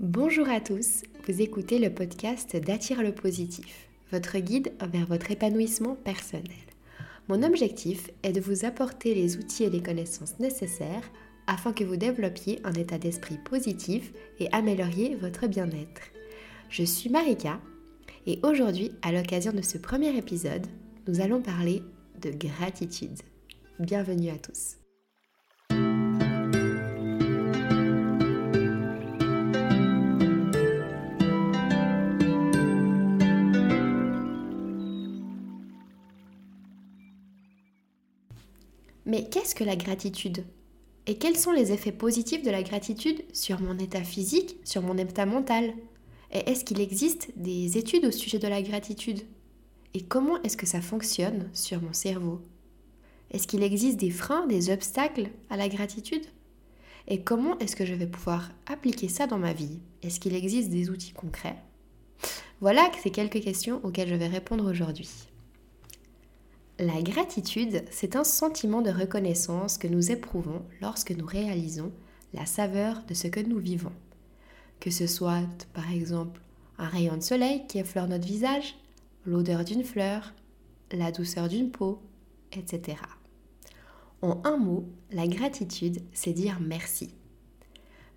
Bonjour à tous, vous écoutez le podcast d'Attire le positif, votre guide vers votre épanouissement personnel. Mon objectif est de vous apporter les outils et les connaissances nécessaires afin que vous développiez un état d'esprit positif et amélioriez votre bien-être. Je suis Marika et aujourd'hui, à l'occasion de ce premier épisode, nous allons parler de gratitude. Bienvenue à tous. Mais qu'est-ce que la gratitude? Et quels sont les effets positifs de la gratitude sur mon état physique, sur mon état mental? Et est-ce qu'il existe des études au sujet de la gratitude? Et comment est-ce que ça fonctionne sur mon cerveau? Est-ce qu'il existe des freins, des obstacles à la gratitude? Et comment est-ce que je vais pouvoir appliquer ça dans ma vie? Est-ce qu'il existe des outils concrets? Voilà ces quelques questions auxquelles je vais répondre aujourd'hui. La gratitude, c'est un sentiment de reconnaissance que nous éprouvons lorsque nous réalisons la saveur de ce que nous vivons. Que ce soit, par exemple, un rayon de soleil qui effleure notre visage, l'odeur d'une fleur, la douceur d'une peau, etc. En un mot, la gratitude, c'est dire merci.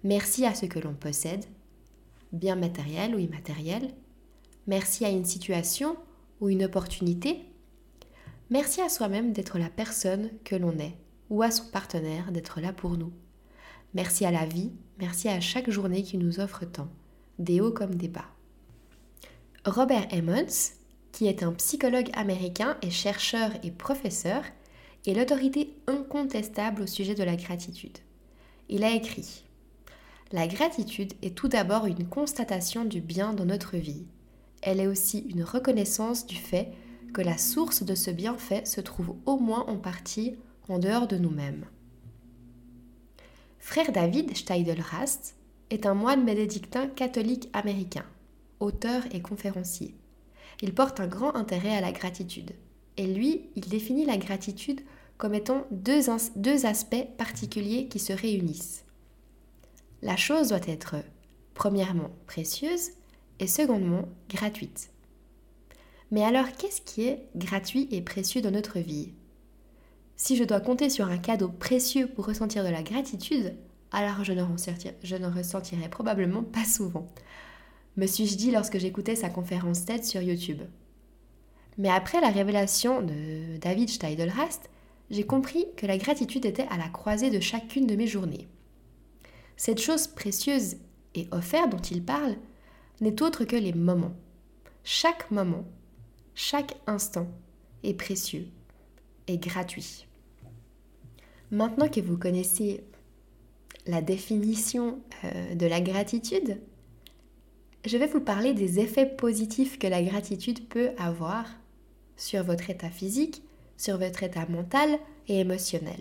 Merci à ce que l'on possède, bien matériel ou immatériel. Merci à une situation ou une opportunité Merci à soi-même d'être la personne que l'on est ou à son partenaire d'être là pour nous. Merci à la vie, merci à chaque journée qui nous offre tant, des hauts comme des bas. Robert Emmons, qui est un psychologue américain et chercheur et professeur, est l'autorité incontestable au sujet de la gratitude. Il a écrit La gratitude est tout d'abord une constatation du bien dans notre vie. Elle est aussi une reconnaissance du fait que la source de ce bienfait se trouve au moins en partie en dehors de nous-mêmes. Frère David Steidelrast est un moine bénédictin catholique américain, auteur et conférencier. Il porte un grand intérêt à la gratitude. Et lui, il définit la gratitude comme étant deux, deux aspects particuliers qui se réunissent. La chose doit être, premièrement, précieuse et secondement, gratuite. Mais alors, qu'est-ce qui est gratuit et précieux dans notre vie? Si je dois compter sur un cadeau précieux pour ressentir de la gratitude, alors je ne, ressentirai probablement pas souvent, me suis-je dit lorsque j'écoutais sa conférence TED sur YouTube? Mais après la révélation de David Steidelrast, j'ai compris que la gratitude était à la croisée de chacune de mes journées. Cette chose précieuse et offerte dont il parle n'est autre que les moments. Chaque moment chaque instant est précieux et gratuit. Maintenant que vous connaissez la définition euh, de la gratitude, je vais vous parler des effets positifs que la gratitude peut avoir sur votre état physique, sur votre état mental et émotionnel.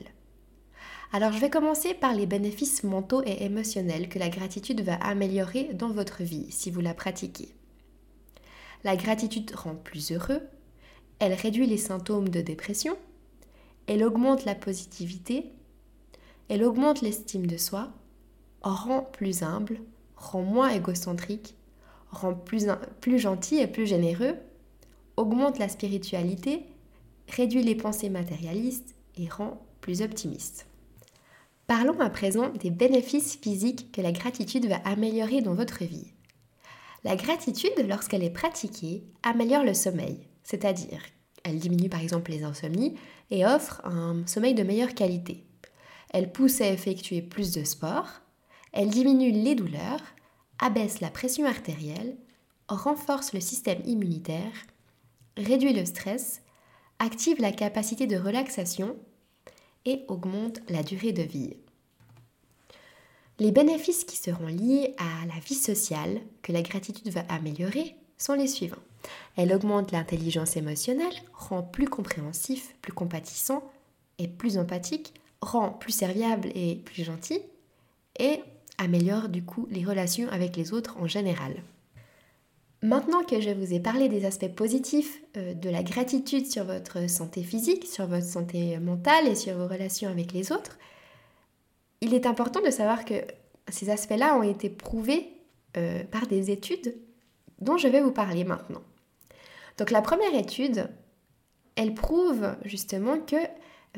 Alors je vais commencer par les bénéfices mentaux et émotionnels que la gratitude va améliorer dans votre vie si vous la pratiquez. La gratitude rend plus heureux, elle réduit les symptômes de dépression, elle augmente la positivité, elle augmente l'estime de soi, rend plus humble, rend moins égocentrique, rend plus, gentil et plus généreux, augmente la spiritualité, réduit les pensées matérialistes et rend plus optimiste. Parlons à présent des bénéfices physiques que la gratitude va améliorer dans votre vie. La gratitude, lorsqu'elle est pratiquée, améliore le sommeil, c'est-à-dire elle diminue par exemple les insomnies et offre un sommeil de meilleure qualité. Elle pousse à effectuer plus de sport, elle diminue les douleurs, abaisse la pression artérielle, renforce le système immunitaire, réduit le stress, active la capacité de relaxation et augmente la durée de vie. Les bénéfices qui seront liés à la vie sociale que la gratitude va améliorer sont les suivants. Elle augmente l'intelligence émotionnelle, rend plus compréhensif, plus compatissant et plus empathique, rend plus serviable et plus gentil et améliore du coup les relations avec les autres en général. Maintenant que je vous ai parlé des aspects positifs euh, de la gratitude sur votre santé physique, sur votre santé mentale et sur vos relations avec les autres, il est important de savoir que ces aspects-là ont été prouvés euh, par des études dont je vais vous parler maintenant. Donc la première étude, elle prouve justement que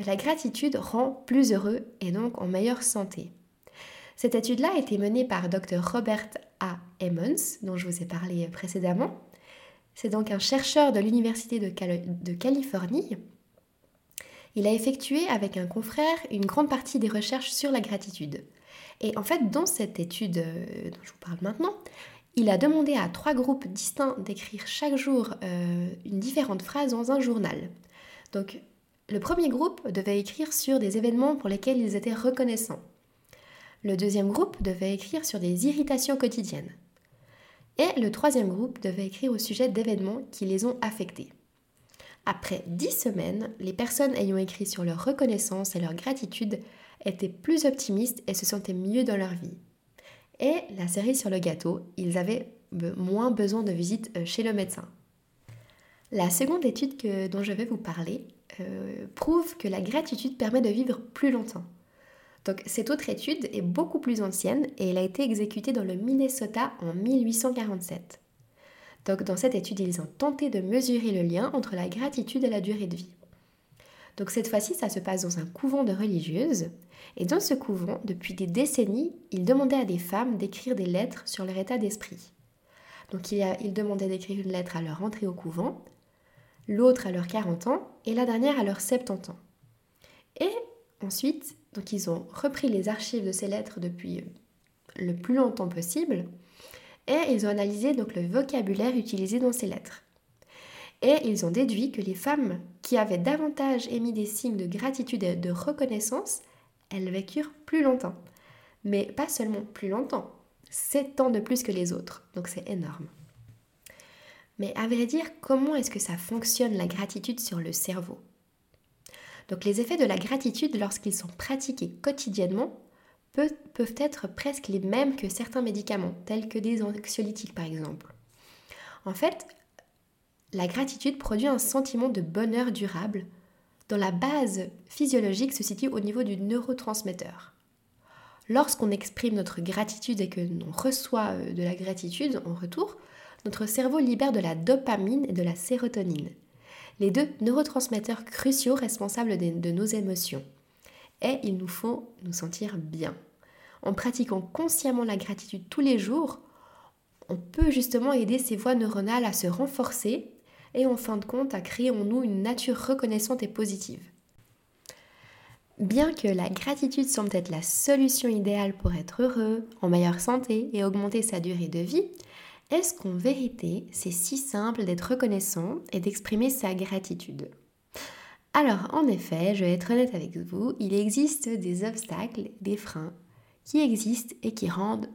la gratitude rend plus heureux et donc en meilleure santé. Cette étude-là a été menée par Dr Robert A. Emmons, dont je vous ai parlé précédemment. C'est donc un chercheur de l'Université de, de Californie. Il a effectué avec un confrère une grande partie des recherches sur la gratitude. Et en fait, dans cette étude euh, dont je vous parle maintenant, il a demandé à trois groupes distincts d'écrire chaque jour euh, une différente phrase dans un journal. Donc, le premier groupe devait écrire sur des événements pour lesquels ils étaient reconnaissants. Le deuxième groupe devait écrire sur des irritations quotidiennes. Et le troisième groupe devait écrire au sujet d'événements qui les ont affectés. Après dix semaines, les personnes ayant écrit sur leur reconnaissance et leur gratitude étaient plus optimistes et se sentaient mieux dans leur vie. Et la série sur le gâteau, ils avaient moins besoin de visite euh, chez le médecin. La seconde étude dont je vais vous parler euh, prouve que la gratitude permet de vivre plus longtemps. Donc cette autre étude est beaucoup plus ancienne et elle a été exécutée dans le Minnesota en 1847. Donc dans cette étude, ils ont tenté de mesurer le lien entre la gratitude et la durée de vie. Donc cette fois-ci, ça se passe dans un couvent de religieuses. Et dans ce couvent, depuis des décennies, ils demandaient à des femmes d'écrire des lettres sur leur état d'esprit. Donc ils il demandaient d'écrire une lettre à leur entrée au couvent, l'autre à leurs 40 ans et la dernière à leurs 70 ans. Et ensuite, donc ils ont repris les archives de ces lettres depuis le plus longtemps possible et ils ont analysé donc le vocabulaire utilisé dans ces lettres. Et ils ont déduit que les femmes qui avaient davantage émis des signes de gratitude et de reconnaissance, elles vécurent plus longtemps. Mais pas seulement plus longtemps, 7 ans de plus que les autres, donc c'est énorme. Mais à vrai dire, comment est-ce que ça fonctionne la gratitude sur le cerveau? Donc les effets de la gratitude lorsqu'ils sont pratiqués quotidiennement peuvent être presque les mêmes que certains médicaments, tels que des anxiolytiques par exemple. En fait, la gratitude produit un sentiment de bonheur durable dont la base physiologique se situe au niveau du neurotransmetteur. Lorsqu'on exprime notre gratitude et que l'on reçoit euh, de la gratitude en retour, notre cerveau libère de la dopamine et de la sérotonine, les deux neurotransmetteurs cruciaux responsables de nos émotions. Et il nous faut nous sentir bien. En pratiquant consciemment la gratitude tous les jours, on peut justement aider ces voies neuronales à se renforcer et en fin de compte à créer en nous une nature reconnaissante et positive. Bien que la gratitude semble être la solution idéale pour être heureux, en meilleure santé et augmenter sa durée de vie, est-ce qu'en vérité c'est si simple d'être reconnaissant et d'exprimer sa gratitude? Alors en effet, je vais être honnête avec vous, il existe des obstacles, des freins qui existent et qui rendent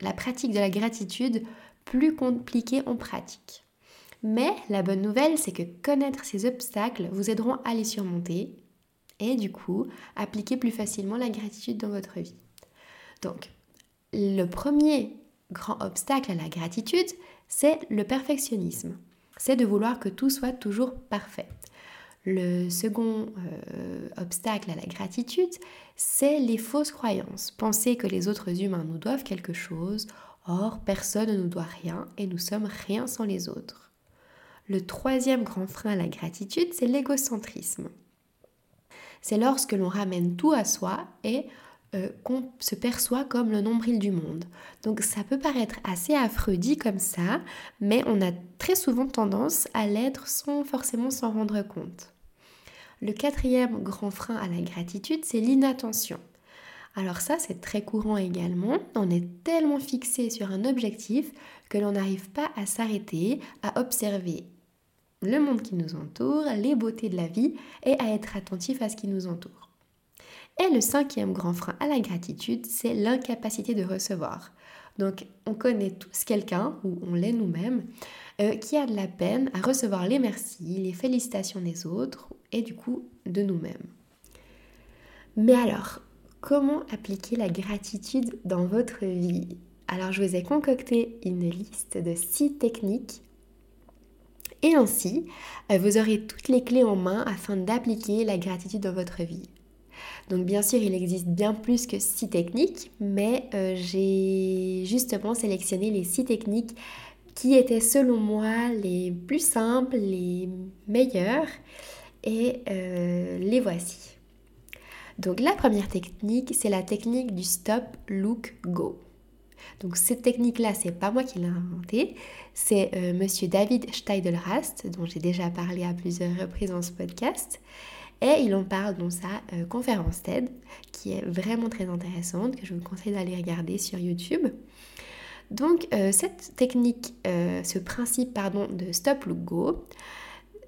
la pratique de la gratitude plus compliquée en pratique. Mais la bonne nouvelle, c'est que connaître ces obstacles vous aideront à les surmonter et du coup appliquer plus facilement la gratitude dans votre vie. Donc, le premier grand obstacle à la gratitude, c'est le perfectionnisme. C'est de vouloir que tout soit toujours parfait. Le second euh, obstacle à la gratitude, c'est les fausses croyances. Penser que les autres humains nous doivent quelque chose, or personne ne nous doit rien et nous sommes rien sans les autres. Le troisième grand frein à la gratitude, c'est l'égocentrisme. C'est lorsque l'on ramène tout à soi et euh, qu'on se perçoit comme le nombril du monde. Donc ça peut paraître assez affreux dit comme ça, mais on a très souvent tendance à l'être sans forcément s'en rendre compte. Le quatrième grand frein à la gratitude, c'est l'inattention. Alors ça, c'est très courant également. On est tellement fixé sur un objectif que l'on n'arrive pas à s'arrêter, à observer le monde qui nous entoure, les beautés de la vie et à être attentif à ce qui nous entoure. Et le cinquième grand frein à la gratitude, c'est l'incapacité de recevoir. Donc on connaît tous quelqu'un, ou on l'est nous-mêmes, euh, qui a de la peine à recevoir les merci, les félicitations des autres et du coup de nous-mêmes. Mais alors, comment appliquer la gratitude dans votre vie? Alors je vous ai concocté une liste de six techniques et ainsi, euh, vous aurez toutes les clés en main afin d'appliquer la gratitude dans votre vie. Donc bien sûr, il existe bien plus que six techniques, mais euh, j'ai justement sélectionné les six techniques qui étaient selon moi les plus simples, les meilleures, et euh, les voici. Donc la première technique, c'est la technique du stop, look, go. Donc cette technique-là, c'est pas moi qui l'ai inventée, c'est euh, monsieur David Steidelrast, dont j'ai déjà parlé à plusieurs reprises dans ce podcast. Et il en parle dans sa euh, conférence TED, qui est vraiment très intéressante, que je vous conseille d'aller regarder sur YouTube. Donc cette technique, ce principe pardon, de stop, look, go,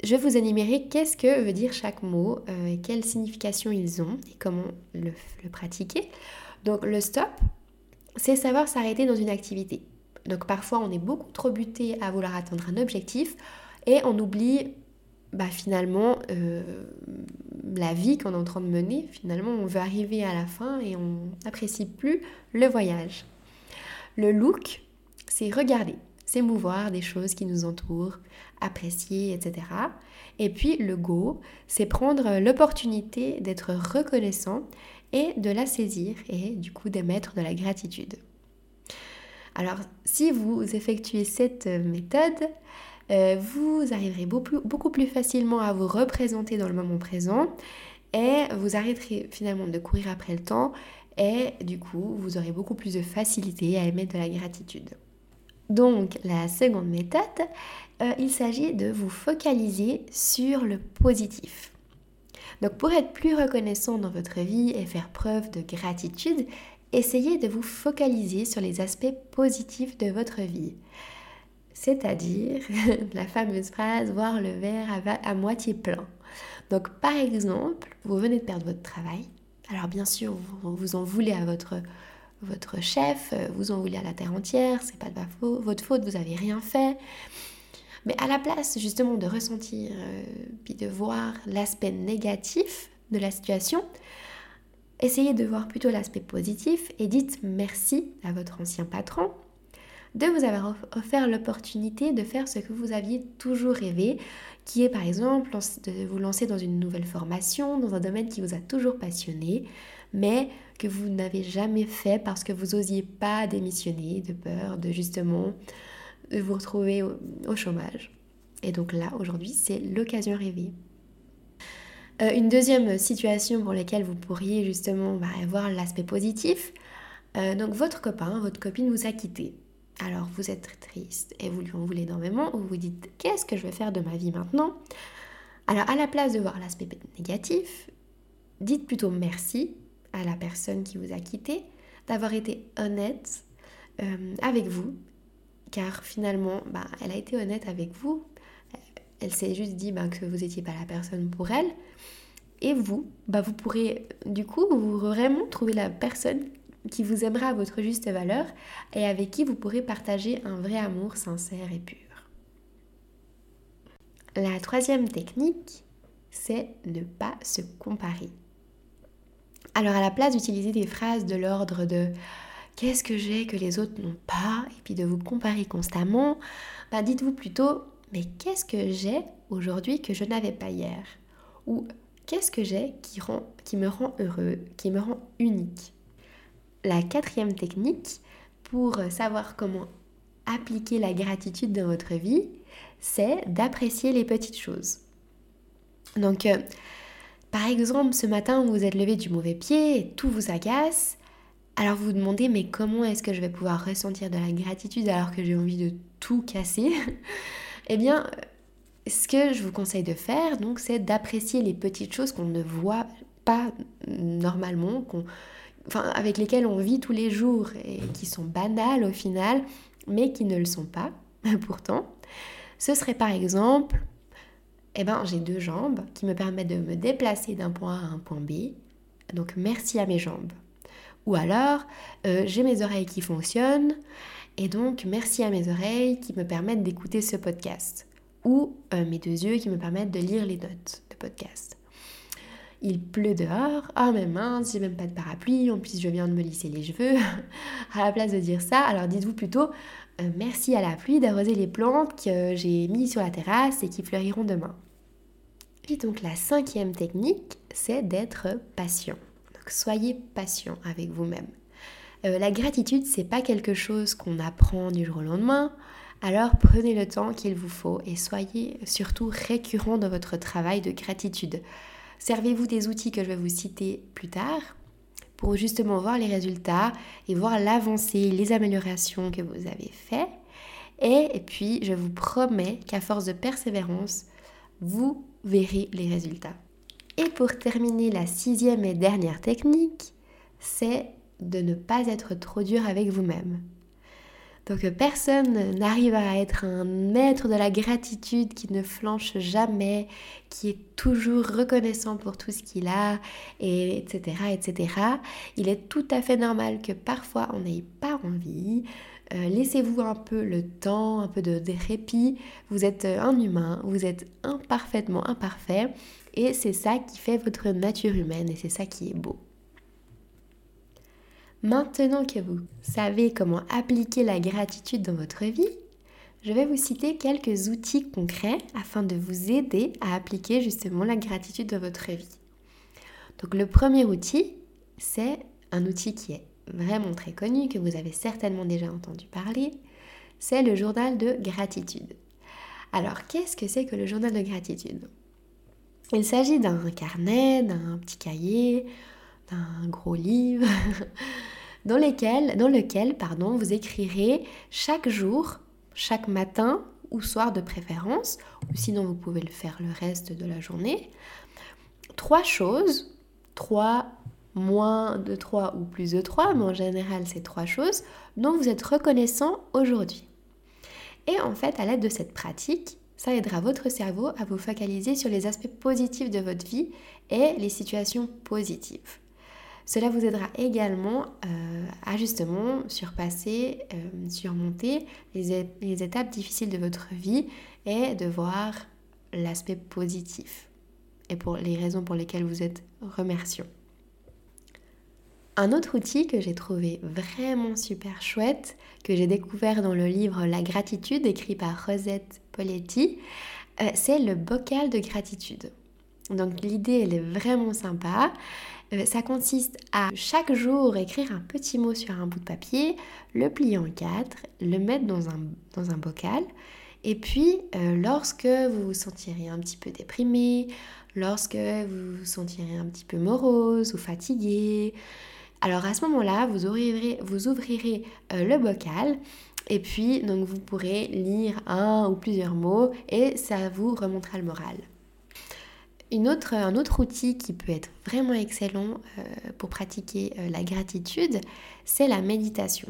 je vais vous énumérer qu'est-ce que veut dire chaque mot, et quelle signification ils ont et comment le, le pratiquer. Donc le stop, c'est savoir s'arrêter dans une activité. Donc parfois on est beaucoup trop buté à vouloir atteindre un objectif et on oublie bah, finalement euh, la vie qu'on est en train de mener. Finalement on veut arriver à la fin et on n'apprécie plus le voyage. Le look, c'est regarder, c'est mouvoir des choses qui nous entourent, apprécier, etc. Et puis le go, c'est prendre l'opportunité d'être reconnaissant et de la saisir et du coup d'émettre de la gratitude. Alors si vous effectuez cette méthode, euh, vous arriverez beaucoup plus facilement à vous représenter dans le moment présent et vous arrêterez finalement de courir après le temps et du coup vous aurez beaucoup plus de facilité à émettre de la gratitude. Donc la seconde méthode, euh, il s'agit de vous focaliser sur le positif. Donc pour être plus reconnaissant dans votre vie et faire preuve de gratitude, essayez de vous focaliser sur les aspects positifs de votre vie. C'est-à-dire la fameuse phrase voir le verre à, moitié plein. Donc par exemple, vous venez de perdre votre travail. Alors bien sûr, vous, vous en voulez à votre, votre chef, vous en voulez à la terre entière, c'est pas de votre faute, vous n'avez rien fait. Mais à la place justement de ressentir euh, puis de voir l'aspect négatif de la situation, essayez de voir plutôt l'aspect positif et dites merci à votre ancien patron de vous avoir offert l'opportunité de faire ce que vous aviez toujours rêvé, qui est par exemple de vous lancer dans une nouvelle formation, dans un domaine qui vous a toujours passionné, mais que vous n'avez jamais fait parce que vous n'osiez pas démissionner de peur de justement vous retrouver au, chômage. Et donc là, aujourd'hui, c'est l'occasion rêvée. Euh, une deuxième situation pour laquelle vous pourriez justement bah, voir l'aspect positif, euh, donc votre copain, votre copine vous a quitté. Alors vous êtes triste et vous lui en voulez énormément, vous vous dites qu'est-ce que je vais faire de ma vie maintenant? Alors à la place de voir l'aspect négatif, dites plutôt merci à la personne qui vous a quitté d'avoir été honnête euh, avec vous car finalement, bah, elle a été honnête avec vous. Elle s'est juste dit bah, que vous n'étiez pas la personne pour elle. Et vous, bah, vous pourrez du coup vous vraiment trouver la personne qui vous aimera à votre juste valeur et avec qui vous pourrez partager un vrai amour sincère et pur. La troisième technique, c'est ne pas se comparer. Alors à la place d'utiliser des phrases de l'ordre de qu'est-ce que j'ai que les autres n'ont pas, et puis de vous comparer constamment, bah dites-vous plutôt, mais qu'est-ce que j'ai aujourd'hui que je n'avais pas hier? Ou qu'est-ce que j'ai qui, qui me rend heureux, qui me rend unique? La quatrième technique pour savoir comment appliquer la gratitude dans votre vie, c'est d'apprécier les petites choses. Donc, euh, par exemple, ce matin, vous vous êtes levé du mauvais pied et tout vous agace. Alors vous vous demandez, mais comment est-ce que je vais pouvoir ressentir de la gratitude alors que j'ai envie de tout casser Eh bien, ce que je vous conseille de faire, donc, c'est d'apprécier les petites choses qu'on ne voit pas normalement, enfin, avec lesquelles on vit tous les jours et qui sont banales au final, mais qui ne le sont pas pourtant. Ce serait par exemple, eh ben, j'ai deux jambes qui me permettent de me déplacer d'un point A à un point B. Donc merci à mes jambes. Ou alors, euh, j'ai mes oreilles qui fonctionnent et donc merci à mes oreilles qui me permettent d'écouter ce podcast. Ou euh, mes deux yeux qui me permettent de lire les notes de podcast. Il pleut dehors, oh mais mince, j'ai même pas de parapluie, en plus je viens de me lisser les cheveux. à la place de dire ça, alors dites-vous plutôt merci à la pluie d'arroser les plantes que j'ai mis sur la terrasse et qui fleuriront demain. Et donc la cinquième technique, c'est d'être patient. Donc soyez patient avec vous-même. Euh, la gratitude, c'est pas quelque chose qu'on apprend du jour au lendemain. Alors prenez le temps qu'il vous faut et soyez surtout récurrent dans votre travail de gratitude. Servez-vous des outils que je vais vous citer plus tard pour justement voir les résultats et voir l'avancée, les améliorations que vous avez faites. Et, puis, je vous promets qu'à force de persévérance, vous verrez les résultats. Et pour terminer, la sixième et dernière technique, c'est de ne pas être trop dur avec vous-même. Donc personne n'arrive à être un maître de la gratitude qui ne flanche jamais, qui est toujours reconnaissant pour tout ce qu'il a, et etc., etc. Il est tout à fait normal que parfois on n'ait pas envie. Euh, laissez-vous un peu le temps, un peu de, répit. Vous êtes un humain, vous êtes imparfaitement imparfait, et c'est ça qui fait votre nature humaine, et c'est ça qui est beau. Maintenant que vous savez comment appliquer la gratitude dans votre vie, je vais vous citer quelques outils concrets afin de vous aider à appliquer justement la gratitude dans votre vie. Donc le premier outil, c'est un outil qui est vraiment très connu, que vous avez certainement déjà entendu parler, c'est le journal de gratitude. Alors qu'est-ce que c'est que le journal de gratitude? Il s'agit d'un carnet, d'un petit cahier, d'un gros livre dans, dans lequel pardon, vous écrirez chaque jour, chaque matin ou soir de préférence, ou sinon vous pouvez le faire le reste de la journée, trois choses, trois moins de trois ou plus de trois, mais en général c'est trois choses dont vous êtes reconnaissant aujourd'hui. Et en fait, à l'aide de cette pratique, ça aidera votre cerveau à vous focaliser sur les aspects positifs de votre vie et les situations positives. Cela vous aidera également euh, à justement surpasser, euh, surmonter les, étapes difficiles de votre vie et de voir l'aspect positif et pour les raisons pour lesquelles vous êtes remerciant. Un autre outil que j'ai trouvé vraiment super chouette, que j'ai découvert dans le livre La gratitude écrit par Rosette Poletti, euh, c'est le bocal de gratitude. Donc l'idée, elle est vraiment sympa. Euh, ça consiste à chaque jour écrire un petit mot sur un bout de papier, le plier en quatre, le mettre dans un, bocal. Et puis, euh, lorsque vous vous sentirez un petit peu déprimé, lorsque vous vous sentirez un petit peu morose ou fatigué, alors à ce moment-là, vous ouvrirez, euh, le bocal et puis vous pourrez lire un ou plusieurs mots et ça vous remontera le moral un autre outil qui peut être vraiment excellent euh, pour pratiquer euh, la gratitude, c'est la méditation.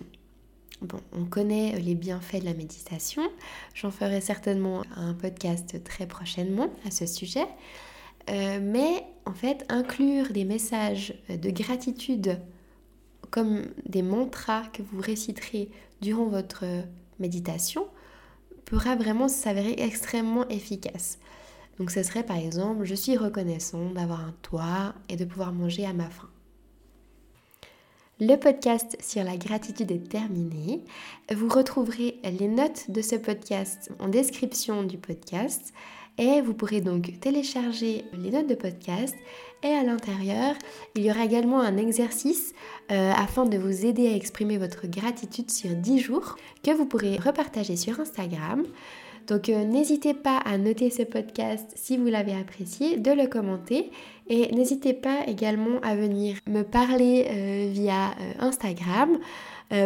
Bon, on connaît les bienfaits de la méditation. J'en ferai certainement un podcast très prochainement à ce sujet. Euh, mais en fait, inclure des messages de gratitude comme des mantras que vous réciterez durant votre méditation pourra vraiment s'avérer extrêmement efficace. Donc ce serait par exemple, je suis reconnaissant d'avoir un toit et de pouvoir manger à ma faim. Le podcast sur la gratitude est terminé. Vous retrouverez les notes de ce podcast en description du podcast et vous pourrez donc télécharger les notes de podcast et à l'intérieur, il y aura également un exercice euh, afin de vous aider à exprimer votre gratitude sur 10 jours que vous pourrez repartager sur Instagram. Donc euh, n'hésitez pas à noter ce podcast si vous l'avez apprécié, de le commenter et n'hésitez pas également à venir me parler euh, via euh, Instagram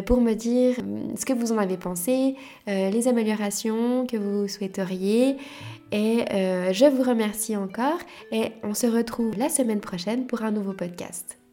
pour me dire ce que vous en avez pensé, les améliorations que vous souhaiteriez. Et je vous remercie encore et on se retrouve la semaine prochaine pour un nouveau podcast.